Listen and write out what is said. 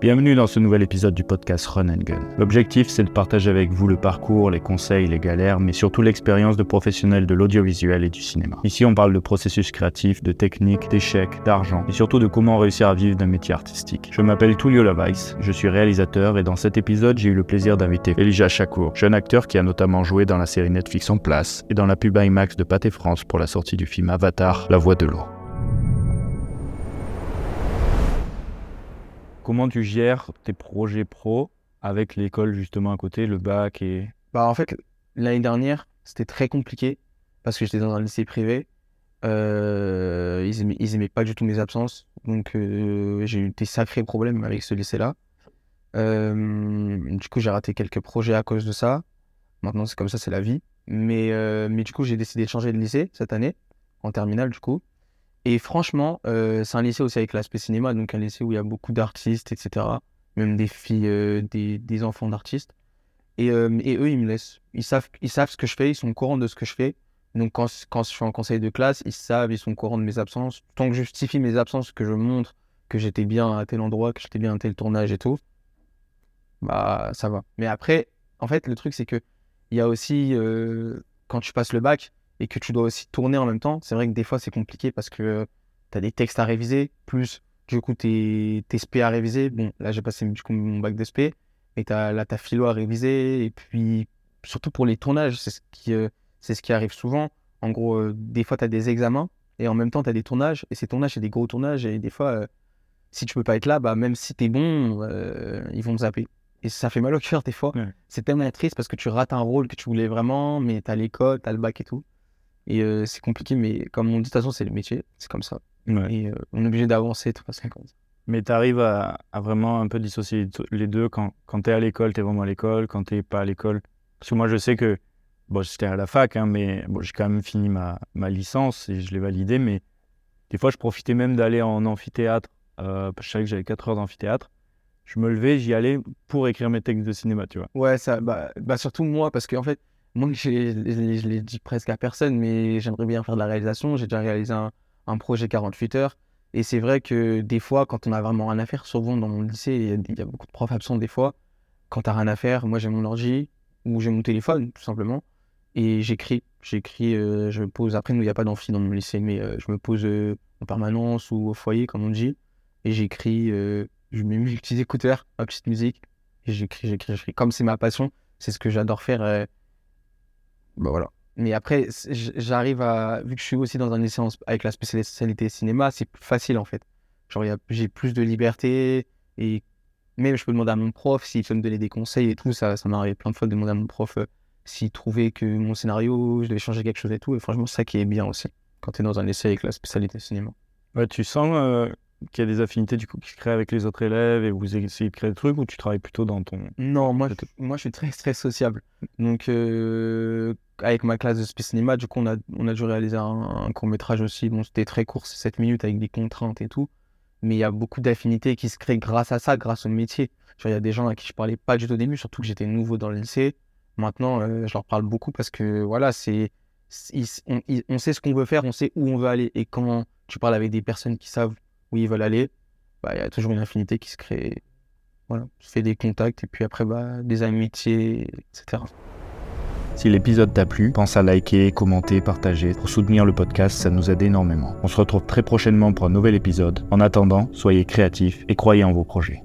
Bienvenue dans ce nouvel épisode du podcast Run and Gun. L'objectif, c'est de partager avec vous le parcours, les conseils, les galères, mais surtout l'expérience de professionnels de l'audiovisuel et du cinéma. Ici, on parle de processus créatif, de techniques, d'échecs, d'argent, et surtout de comment réussir à vivre d'un métier artistique. Je m'appelle Tullio Lavaïs, je suis réalisateur, et dans cet épisode, j'ai eu le plaisir d'inviter Elijah Chakour, jeune acteur qui a notamment joué dans la série Netflix En Place et dans la pub IMAX de Pathé France pour la sortie du film Avatar, La Voix de l'eau. Comment tu gères tes projets pro avec l'école justement à côté, le bac et... Bah en fait, l'année dernière, c'était très compliqué parce que j'étais dans un lycée privé. Euh, ils, aimaient, pas du tout mes absences. Donc euh, j'ai eu des sacrés problèmes avec ce lycée-là. Euh, du coup, j'ai raté quelques projets à cause de ça. Maintenant, c'est comme ça, c'est la vie. Mais, mais du coup, j'ai décidé de changer de lycée cette année, en terminale du coup. Et franchement, euh, c'est un lycée aussi avec l'aspect cinéma, donc un lycée où il y a beaucoup d'artistes, etc. Même des filles, euh, des, enfants d'artistes. Et, euh, et, eux, ils me laissent. Ils savent, ils savent ce que je fais, ils sont au courant de ce que je fais. Donc quand, quand je suis en conseil de classe, ils savent, ils sont au courant de mes absences. Tant que je justifie mes absences, que je montre que j'étais bien à tel endroit, que j'étais bien à tel tournage et tout, bah ça va. Mais après, en fait, le truc, c'est que il y a aussi, quand tu passes le bac, et que tu dois aussi tourner en même temps, c'est vrai que des fois c'est compliqué parce que tu as des textes à réviser, plus du coup tes, tes SP à réviser. Bon, là j'ai passé du coup mon bac d'SP, et as, là ta philo à réviser, et puis surtout pour les tournages, c'est ce qui, euh, c'est ce qui arrive souvent. En gros, euh, des fois tu as des examens, et en même temps tu as des tournages, et ces tournages c'est des gros tournages, et des fois, euh, si tu peux pas être là, bah, même si tu es bon, ils vont te zapper. Et ça fait mal au cœur des fois. C'est tellement triste parce que tu rates un rôle que tu voulais vraiment, mais tu as l'école, tu as le bac et tout. Et euh, c'est compliqué, mais comme on dit, de toute façon, c'est le métier, c'est comme ça. Et euh, on est obligé d'avancer de toute façon. Mais tu arrives à, vraiment un peu dissocier les deux quand, quand tu es à l'école, tu es vraiment à l'école, quand tu pas à l'école? Parce que moi, je sais que, bon, j'étais à la fac, hein, mais bon, j'ai quand même fini ma, ma licence et je l'ai validée, mais des fois, je profitais même d'aller en amphithéâtre. Euh, je savais que j'avais 4 heures d'amphithéâtre. Je me levais, j'y allais pour écrire mes textes de cinéma, tu vois. Ouais, ça, bah, bah surtout moi, parce qu'en en fait, moi, je, je, l'ai dit presque à personne, mais j'aimerais bien faire de la réalisation. J'ai déjà réalisé un, un, projet 48 heures. Et c'est vrai que des fois, quand on a vraiment rien à faire, souvent dans mon lycée, il y, a beaucoup de profs absents des fois. Quand tu n'as rien à faire, moi j'ai mon ordi ou j'ai mon téléphone, tout simplement. Et j'écris. J'écris, euh, je me pose. Après, nous, il n'y a pas d'amphi dans mon lycée, mais euh, je me pose euh, en permanence ou au foyer, comme on dit. Et j'écris. je mets mes petits écouteurs, ma petite musique. Et j'écris, j'écris, j'écris. Comme c'est ma passion, c'est ce que j'adore faire bah voilà. Mais après, j'arrive à. Vu que je suis aussi dans un lycée avec la spécialité cinéma, c'est plus facile en fait. Genre, j'ai plus de liberté et même je peux demander à mon prof s'il peut me donner des conseils et tout. Ça, ça m'arrive plein de fois de demander à mon prof euh, s'il trouvait que mon scénario, je devais changer quelque chose et tout. Et franchement, c'est ça qui est bien aussi quand tu es dans un lycée avec la spécialité cinéma. Ouais, tu sens euh, qu'il y a des affinités du coup qui se créent avec les autres élèves et vous essayez de créer des trucs ou tu travailles plutôt dans ton. Non, moi, je, moi je suis très, très sociable. Donc, euh, avec ma classe de Space Cinéma, du coup, on a, on a dû réaliser un, court métrage aussi. Bon, c'était très court, c'est 7 minutes avec des contraintes et tout. Mais il y a beaucoup d'affinités qui se créent grâce à ça, grâce au métier. Il y a des gens à qui je parlais pas du tout au début, surtout que j'étais nouveau dans le lycée. Maintenant, euh, je leur parle beaucoup parce que voilà, c'est. On, on, sait ce qu'on veut faire, on sait où on veut aller. Et quand tu parles avec des personnes qui savent où ils veulent aller, bah, il y a toujours une affinité qui se crée. Voilà, tu fais des contacts et puis après, bah, des amitiés, etc. Si l'épisode t'a plu, pense à liker, commenter, partager. Pour soutenir le podcast, ça nous aide énormément. On se retrouve très prochainement pour un nouvel épisode. En attendant, soyez créatifs et croyez en vos projets.